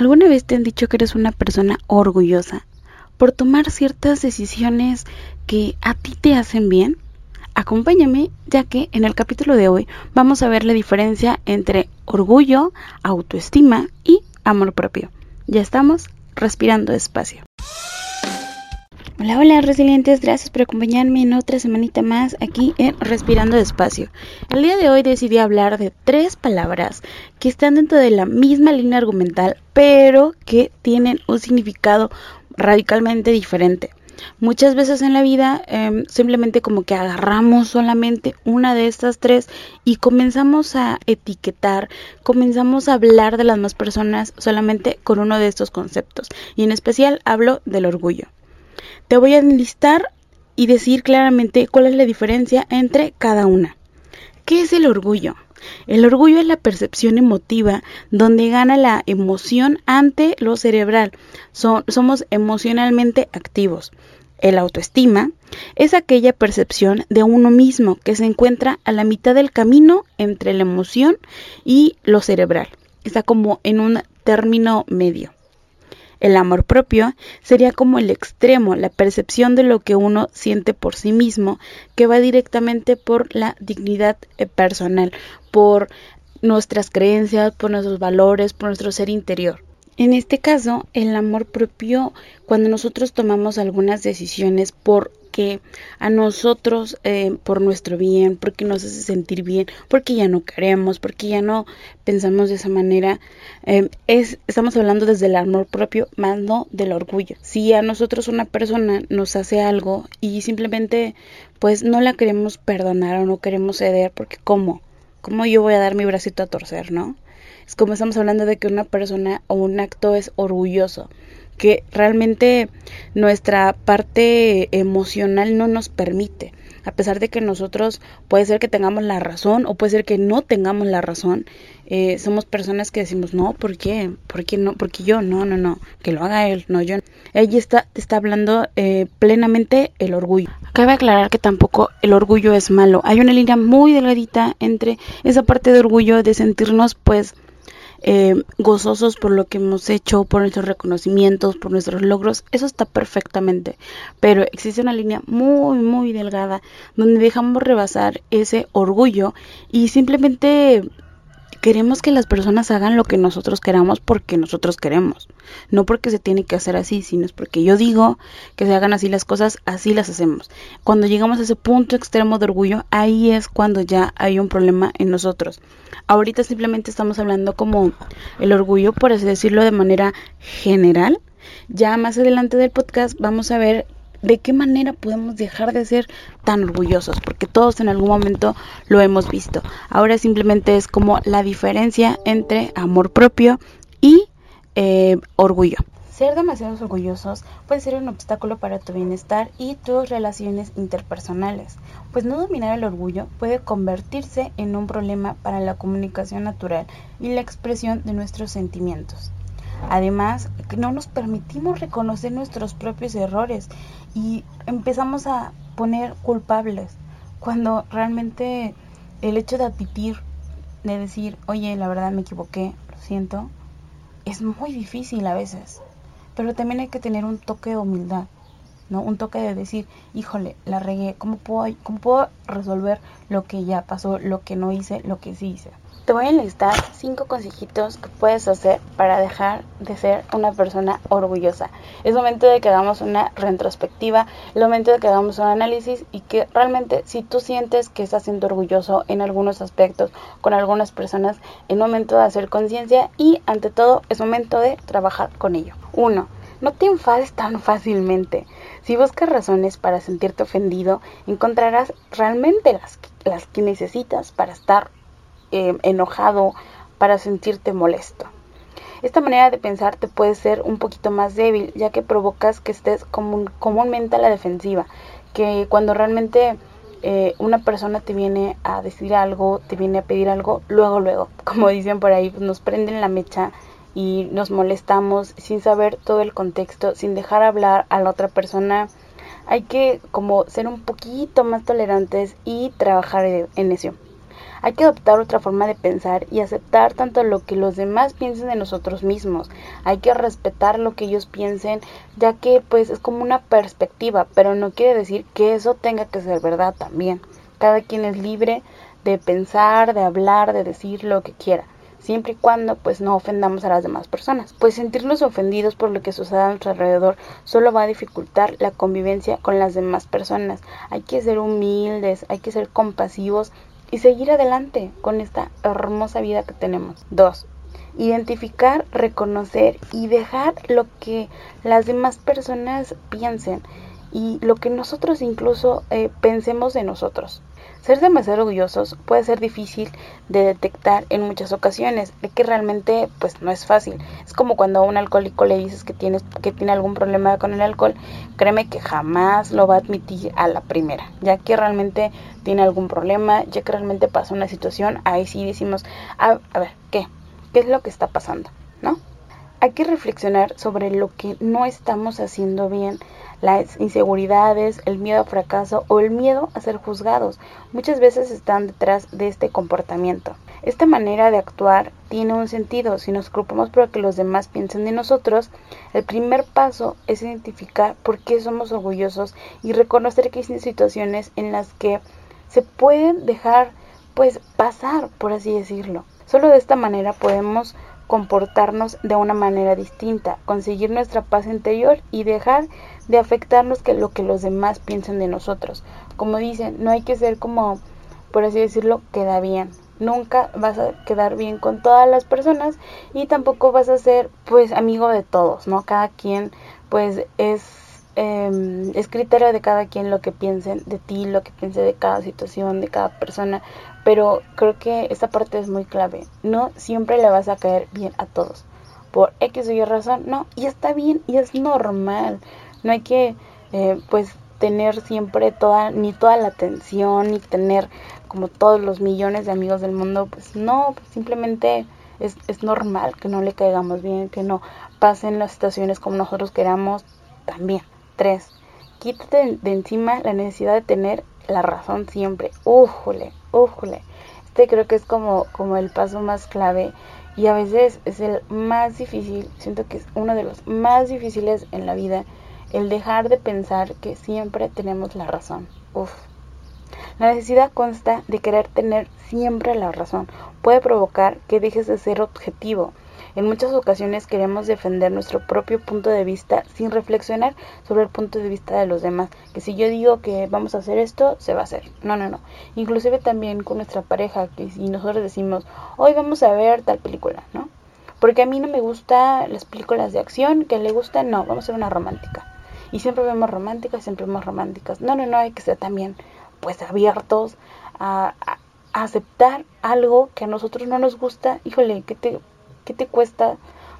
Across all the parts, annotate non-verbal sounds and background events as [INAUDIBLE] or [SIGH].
¿Alguna vez te han dicho que eres una persona orgullosa por tomar ciertas decisiones que a ti te hacen bien? Acompáñame ya que en el capítulo de hoy vamos a ver la diferencia entre orgullo, autoestima y amor propio. Ya estamos respirando despacio. Hola, hola resilientes, gracias por acompañarme en otra semanita más aquí en Respirando Despacio. El día de hoy decidí hablar de tres palabras que están dentro de la misma línea argumental, pero que tienen un significado radicalmente diferente. Muchas veces en la vida em, simplemente como que agarramos solamente una de estas tres y comenzamos a etiquetar, comenzamos a hablar de las más personas solamente con uno de estos conceptos. Y en especial hablo del orgullo. Te voy a enlistar y decir claramente cuál es la diferencia entre cada una. ¿Qué es el orgullo? El orgullo es la percepción emotiva donde gana la emoción ante lo cerebral. somos emocionalmente activos. El autoestima es aquella percepción de uno mismo que se encuentra a la mitad del camino entre la emoción y lo cerebral. Está como en un término medio. El amor propio sería como el extremo, la percepción de lo que uno siente por sí mismo, que va directamente por la dignidad eh, personal, por nuestras creencias, por nuestros valores, por nuestro ser interior. En este caso, el amor propio, cuando nosotros tomamos algunas decisiones por a nosotros eh, por nuestro bien, porque nos hace sentir bien, porque ya no queremos, porque ya no pensamos de esa manera. Eh, es, estamos hablando desde el amor propio, más no del orgullo. Si a nosotros una persona nos hace algo y simplemente pues no la queremos perdonar o no queremos ceder, porque ¿cómo? ¿Cómo yo voy a dar mi bracito a torcer, no? Es como estamos hablando de que una persona o un acto es orgulloso que realmente nuestra parte emocional no nos permite. A pesar de que nosotros puede ser que tengamos la razón o puede ser que no tengamos la razón, eh, somos personas que decimos, no, ¿por qué? ¿Por qué no? Porque yo, no, no, no, que lo haga él, no yo. Ella está, está hablando eh, plenamente el orgullo. Cabe aclarar que tampoco el orgullo es malo. Hay una línea muy delgadita entre esa parte de orgullo de sentirnos pues eh, gozosos por lo que hemos hecho, por nuestros reconocimientos, por nuestros logros, eso está perfectamente. Pero existe una línea muy, muy delgada donde dejamos rebasar ese orgullo y simplemente queremos que las personas hagan lo que nosotros queramos porque nosotros queremos. No porque se tiene que hacer así, sino es porque yo digo que se hagan así las cosas, así las hacemos. Cuando llegamos a ese punto extremo de orgullo, ahí es cuando ya hay un problema en nosotros. Ahorita simplemente estamos hablando como el orgullo, por así decirlo, de manera general. Ya más adelante del podcast vamos a ver de qué manera podemos dejar de ser tan orgullosos, porque todos en algún momento lo hemos visto. Ahora simplemente es como la diferencia entre amor propio y eh, orgullo. Ser demasiado orgullosos puede ser un obstáculo para tu bienestar y tus relaciones interpersonales, pues no dominar el orgullo puede convertirse en un problema para la comunicación natural y la expresión de nuestros sentimientos. Además, no nos permitimos reconocer nuestros propios errores y empezamos a poner culpables cuando realmente el hecho de admitir, de decir, oye, la verdad me equivoqué, lo siento, es muy difícil a veces. Pero también hay que tener un toque de humildad, ¿no? Un toque de decir, híjole, la regué, ¿cómo puedo, cómo puedo resolver lo que ya pasó, lo que no hice, lo que sí hice? Te voy a enlistar cinco consejitos que puedes hacer para dejar de ser una persona orgullosa. Es momento de que hagamos una retrospectiva, es momento de que hagamos un análisis y que realmente si tú sientes que estás siendo orgulloso en algunos aspectos con algunas personas, es momento de hacer conciencia y ante todo es momento de trabajar con ello. Uno, no te enfades tan fácilmente. Si buscas razones para sentirte ofendido, encontrarás realmente las, las que necesitas para estar eh, enojado, para sentirte molesto. Esta manera de pensar te puede ser un poquito más débil, ya que provocas que estés comúnmente a la defensiva, que cuando realmente eh, una persona te viene a decir algo, te viene a pedir algo, luego, luego, [LAUGHS] como dicen por ahí, nos prenden la mecha y nos molestamos sin saber todo el contexto, sin dejar hablar a la otra persona. Hay que como ser un poquito más tolerantes y trabajar en eso. Hay que adoptar otra forma de pensar y aceptar tanto lo que los demás piensen de nosotros mismos. Hay que respetar lo que ellos piensen, ya que pues es como una perspectiva, pero no quiere decir que eso tenga que ser verdad también. Cada quien es libre de pensar, de hablar, de decir lo que quiera siempre y cuando pues no ofendamos a las demás personas. Pues sentirnos ofendidos por lo que sucede a nuestro alrededor solo va a dificultar la convivencia con las demás personas. Hay que ser humildes, hay que ser compasivos y seguir adelante con esta hermosa vida que tenemos. 2. Identificar, reconocer y dejar lo que las demás personas piensen y lo que nosotros incluso eh, pensemos de nosotros. Ser demasiado orgullosos puede ser difícil de detectar en muchas ocasiones, de que realmente pues no es fácil. Es como cuando a un alcohólico le dices que tienes que tiene algún problema con el alcohol, créeme que jamás lo va a admitir a la primera, ya que realmente tiene algún problema, ya que realmente pasa una situación, ahí sí decimos, a, a ver, ¿qué? ¿Qué es lo que está pasando? ¿No? Hay que reflexionar sobre lo que no estamos haciendo bien las inseguridades, el miedo al fracaso o el miedo a ser juzgados muchas veces están detrás de este comportamiento. Esta manera de actuar tiene un sentido. Si nos preocupamos por que los demás piensen de nosotros, el primer paso es identificar por qué somos orgullosos y reconocer que hay situaciones en las que se pueden dejar pues pasar, por así decirlo. Solo de esta manera podemos comportarnos de una manera distinta, conseguir nuestra paz interior y dejar de afectarnos que lo que los demás piensan de nosotros. Como dicen, no hay que ser como, por así decirlo, queda bien. Nunca vas a quedar bien con todas las personas y tampoco vas a ser pues amigo de todos, ¿no? Cada quien pues es eh, es criterio de cada quien lo que piensen de ti, lo que piense de cada situación, de cada persona, pero creo que esta parte es muy clave. No siempre le vas a caer bien a todos. Por X o Y razón, no, y está bien y es normal. No hay que, eh, pues, tener siempre toda, ni toda la atención, ni tener como todos los millones de amigos del mundo, pues no, pues simplemente es, es normal que no le caigamos bien, que no pasen las situaciones como nosotros queramos también. 3. Quítate de encima la necesidad de tener la razón siempre. Újule, újule. Este creo que es como, como el paso más clave y a veces es el más difícil. Siento que es uno de los más difíciles en la vida. El dejar de pensar que siempre tenemos la razón. Uf. La necesidad consta de querer tener siempre la razón. Puede provocar que dejes de ser objetivo en muchas ocasiones queremos defender nuestro propio punto de vista sin reflexionar sobre el punto de vista de los demás. Que si yo digo que vamos a hacer esto, se va a hacer. No, no, no. Inclusive también con nuestra pareja, que si nosotros decimos, hoy vamos a ver tal película, ¿no? Porque a mí no me gustan las películas de acción, que le gustan, no, vamos a ver una romántica. Y siempre vemos románticas, siempre vemos románticas. No, no, no, hay que ser también, pues, abiertos a, a aceptar algo que a nosotros no nos gusta. Híjole, que te ¿Qué te cuesta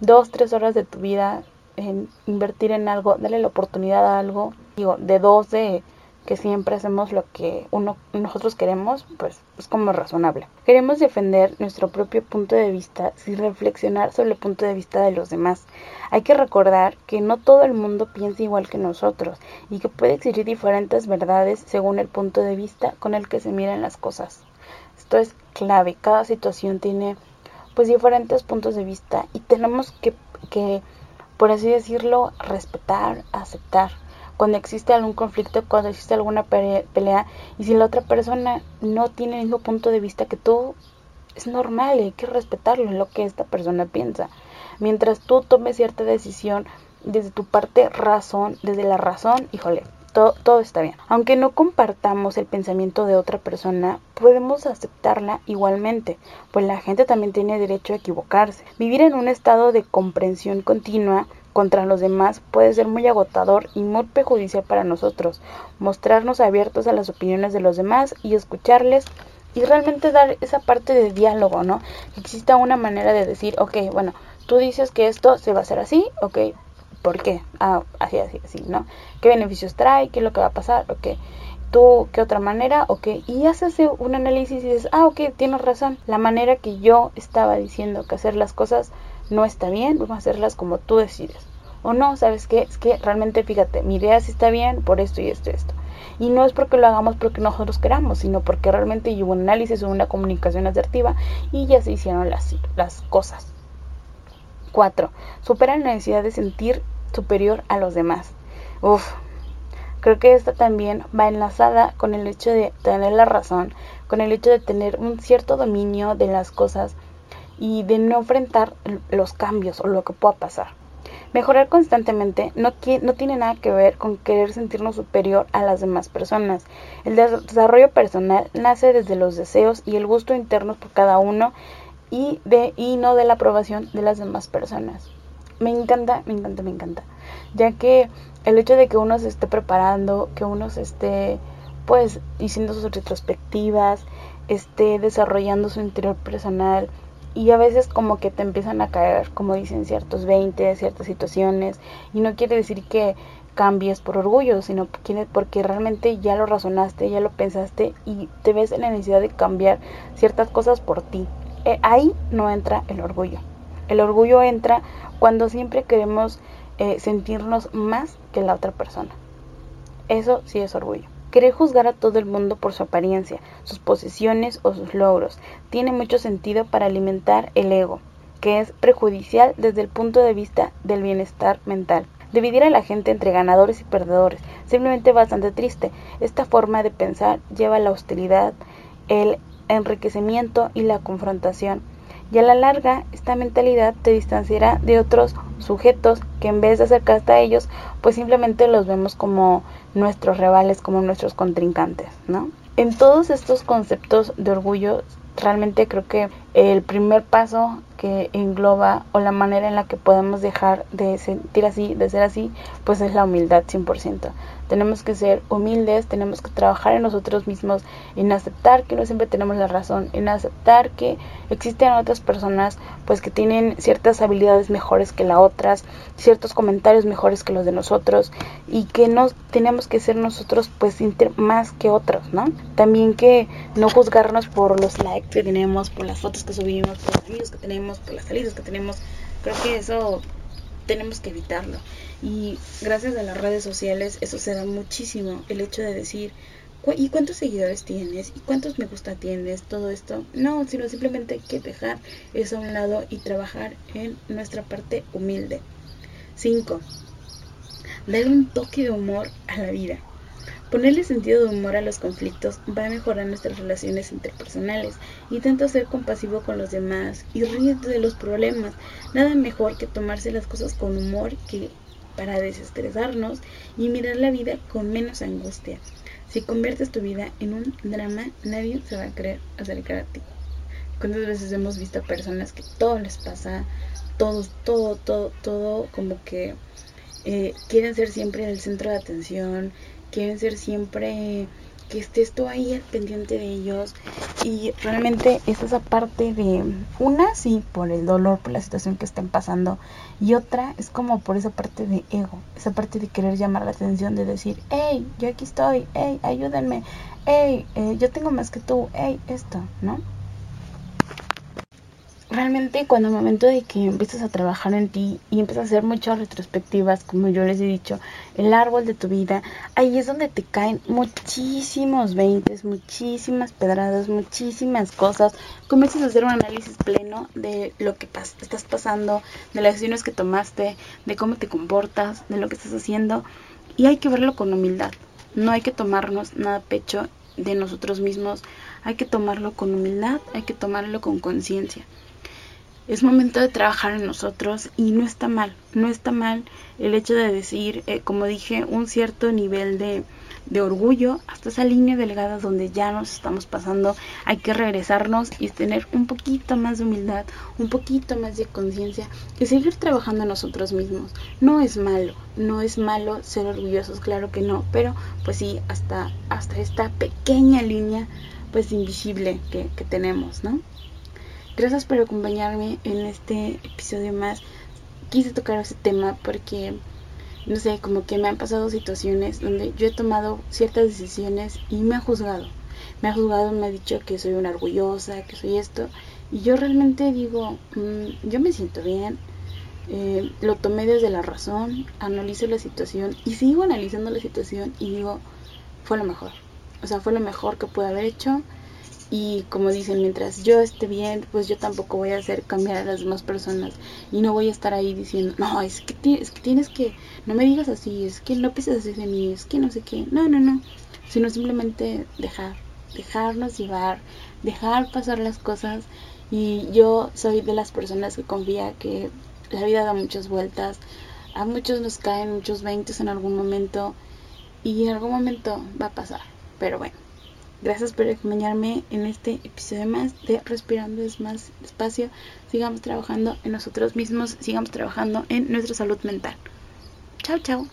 dos, tres horas de tu vida en invertir en algo? Dale la oportunidad a algo. Digo, de dos de que siempre hacemos lo que uno, nosotros queremos, pues es como razonable. Queremos defender nuestro propio punto de vista sin reflexionar sobre el punto de vista de los demás. Hay que recordar que no todo el mundo piensa igual que nosotros y que puede existir diferentes verdades según el punto de vista con el que se miran las cosas. Esto es clave, cada situación tiene pues diferentes puntos de vista y tenemos que, que, por así decirlo, respetar, aceptar. Cuando existe algún conflicto, cuando existe alguna pelea y si la otra persona no tiene el mismo punto de vista que tú, es normal, hay que respetarlo en lo que esta persona piensa. Mientras tú tomes cierta decisión desde tu parte razón, desde la razón, híjole, todo, está bien. Aunque no compartamos el pensamiento de otra persona, podemos aceptarla igualmente, pues la gente también tiene derecho a equivocarse. Vivir en un estado de comprensión continua contra los demás puede ser muy agotador y muy perjudicial para nosotros. Mostrarnos abiertos a las opiniones de los demás y escucharles y realmente dar esa parte de diálogo, ¿no? Que exista una manera de decir, ok, bueno, tú dices que esto se va a hacer así, ok, ¿Por qué? Ah, así, así, así, ¿no? ¿Qué beneficios trae? ¿Qué es lo que va a pasar? ¿Ok? ¿Tú qué otra manera? ¿Ok? Y haces un análisis y dices, ah, ok, tienes razón. La manera que yo estaba diciendo que hacer las cosas no está bien, vamos a hacerlas como tú decides. O no, ¿sabes qué? Es que realmente, fíjate, mi idea sí está bien por esto y esto y esto. Y no es porque lo hagamos porque nosotros queramos, sino porque realmente hubo un análisis o una comunicación asertiva y ya se hicieron las, las cosas. 4. Supera la necesidad de sentir superior a los demás. Uf, creo que esta también va enlazada con el hecho de tener la razón, con el hecho de tener un cierto dominio de las cosas y de no enfrentar los cambios o lo que pueda pasar. Mejorar constantemente no, no, tiene nada que ver con querer sentirnos superior a las demás personas. El desarrollo personal nace desde los deseos y el gusto interno por cada uno y, de, y no de la aprobación de las demás personas. Me encanta, me encanta, me encanta. Ya que el hecho de que uno se esté preparando, que uno se esté pues diciendo sus retrospectivas, esté desarrollando su interior personal, y a veces como que te empiezan a caer, como dicen ciertos 20, ciertas situaciones, y no quiere decir que cambies por orgullo, sino porque realmente ya lo razonaste, ya lo pensaste y te ves en la necesidad de cambiar ciertas cosas por ti. Eh, ahí no entra el orgullo. El orgullo entra cuando siempre queremos eh, sentirnos más que la otra persona. Eso sí es orgullo. Querer juzgar a todo el mundo por su apariencia, sus posesiones o sus logros tiene mucho sentido para alimentar el ego, que es prejudicial desde el punto de vista del bienestar mental. Dividir a la gente entre ganadores y perdedores, simplemente bastante triste. Esta forma de pensar lleva a la hostilidad, el enriquecimiento y la confrontación. Y a la larga, esta mentalidad te distanciará de otros sujetos que en vez de acercarte a ellos, pues simplemente los vemos como nuestros rivales, como nuestros contrincantes, ¿no? En todos estos conceptos de orgullo, realmente creo que el primer paso que engloba o la manera en la que podemos dejar de sentir así, de ser así, pues es la humildad 100%. Tenemos que ser humildes, tenemos que trabajar en nosotros mismos, en aceptar que no siempre tenemos la razón, en aceptar que existen otras personas pues que tienen ciertas habilidades mejores que las otras, ciertos comentarios mejores que los de nosotros y que no tenemos que ser nosotros pues más que otros, ¿no? También que no juzgarnos por los likes que tenemos, por las fotos que subimos, por los amigos que tenemos, por las salidas que tenemos. Creo que eso tenemos que evitarlo. Y gracias a las redes sociales eso se da muchísimo, el hecho de decir, ¿y cuántos seguidores tienes? ¿Y cuántos me gusta tienes? Todo esto. No, sino simplemente hay que dejar eso a un lado y trabajar en nuestra parte humilde. 5. Dar un toque de humor a la vida. Ponerle sentido de humor a los conflictos va a mejorar nuestras relaciones interpersonales. Intenta ser compasivo con los demás y ríete de los problemas. Nada mejor que tomarse las cosas con humor que para desestresarnos y mirar la vida con menos angustia. Si conviertes tu vida en un drama, nadie se va a querer acercar a ti. ¿Cuántas veces hemos visto a personas que todo les pasa, todos, todo, todo, todo, como que eh, quieren ser siempre el centro de atención, quieren ser siempre que estés tú ahí al pendiente de ellos. Y realmente es esa parte de una sí por el dolor por la situación que estén pasando y otra es como por esa parte de ego esa parte de querer llamar la atención de decir hey yo aquí estoy hey ayúdenme hey eh, yo tengo más que tú hey esto no realmente cuando momento de que empiezas a trabajar en ti y empiezas a hacer muchas retrospectivas, como yo les he dicho, el árbol de tu vida, ahí es donde te caen muchísimos veintes, muchísimas pedradas, muchísimas cosas. Comienzas a hacer un análisis pleno de lo que estás pasando, de las decisiones que tomaste, de cómo te comportas, de lo que estás haciendo. Y hay que verlo con humildad. No hay que tomarnos nada pecho de nosotros mismos. Hay que tomarlo con humildad, hay que tomarlo con conciencia es momento de trabajar en nosotros y no está mal, no está mal el hecho de decir, eh, como dije, un cierto nivel de, orgullo hasta esa línea delgada donde ya nos estamos pasando, hay que regresarnos y tener un poquito más de humildad, un poquito más de conciencia y seguir trabajando nosotros mismos. No es malo, no es malo ser orgullosos, claro que no, pero pues sí, hasta, hasta esta pequeña línea pues invisible que, que tenemos, ¿no? Gracias por acompañarme en este episodio más. Quise tocar ese tema porque, no sé, como que me han pasado situaciones donde yo he tomado ciertas decisiones y me ha juzgado. Me ha juzgado, me ha dicho que soy una orgullosa, que soy esto. Y yo realmente digo, mm, yo me siento bien, eh, lo tomé desde la razón, analizo la situación y sigo analizando la situación y digo, fue lo mejor. O sea, fue lo mejor que pude haber hecho. Y como dicen, mientras yo esté bien, pues yo tampoco voy a hacer cambiar a las demás personas. Y no voy a estar ahí diciendo, no, es que, tienes que, tienes que no me digas así, es que no pienses así de mí, es que no sé qué. No, no, no. Sino simplemente dejar, dejarnos llevar, dejar pasar las cosas. Y yo soy de las personas que confía que la vida da muchas vueltas. A muchos nos caen muchos veintes en algún momento. Y en algún momento va a pasar. Pero bueno. Gracias por acompañarme en este episodio más de Respirando es más despacio. Sigamos trabajando en nosotros mismos, sigamos trabajando en nuestra salud mental. Chao, chao.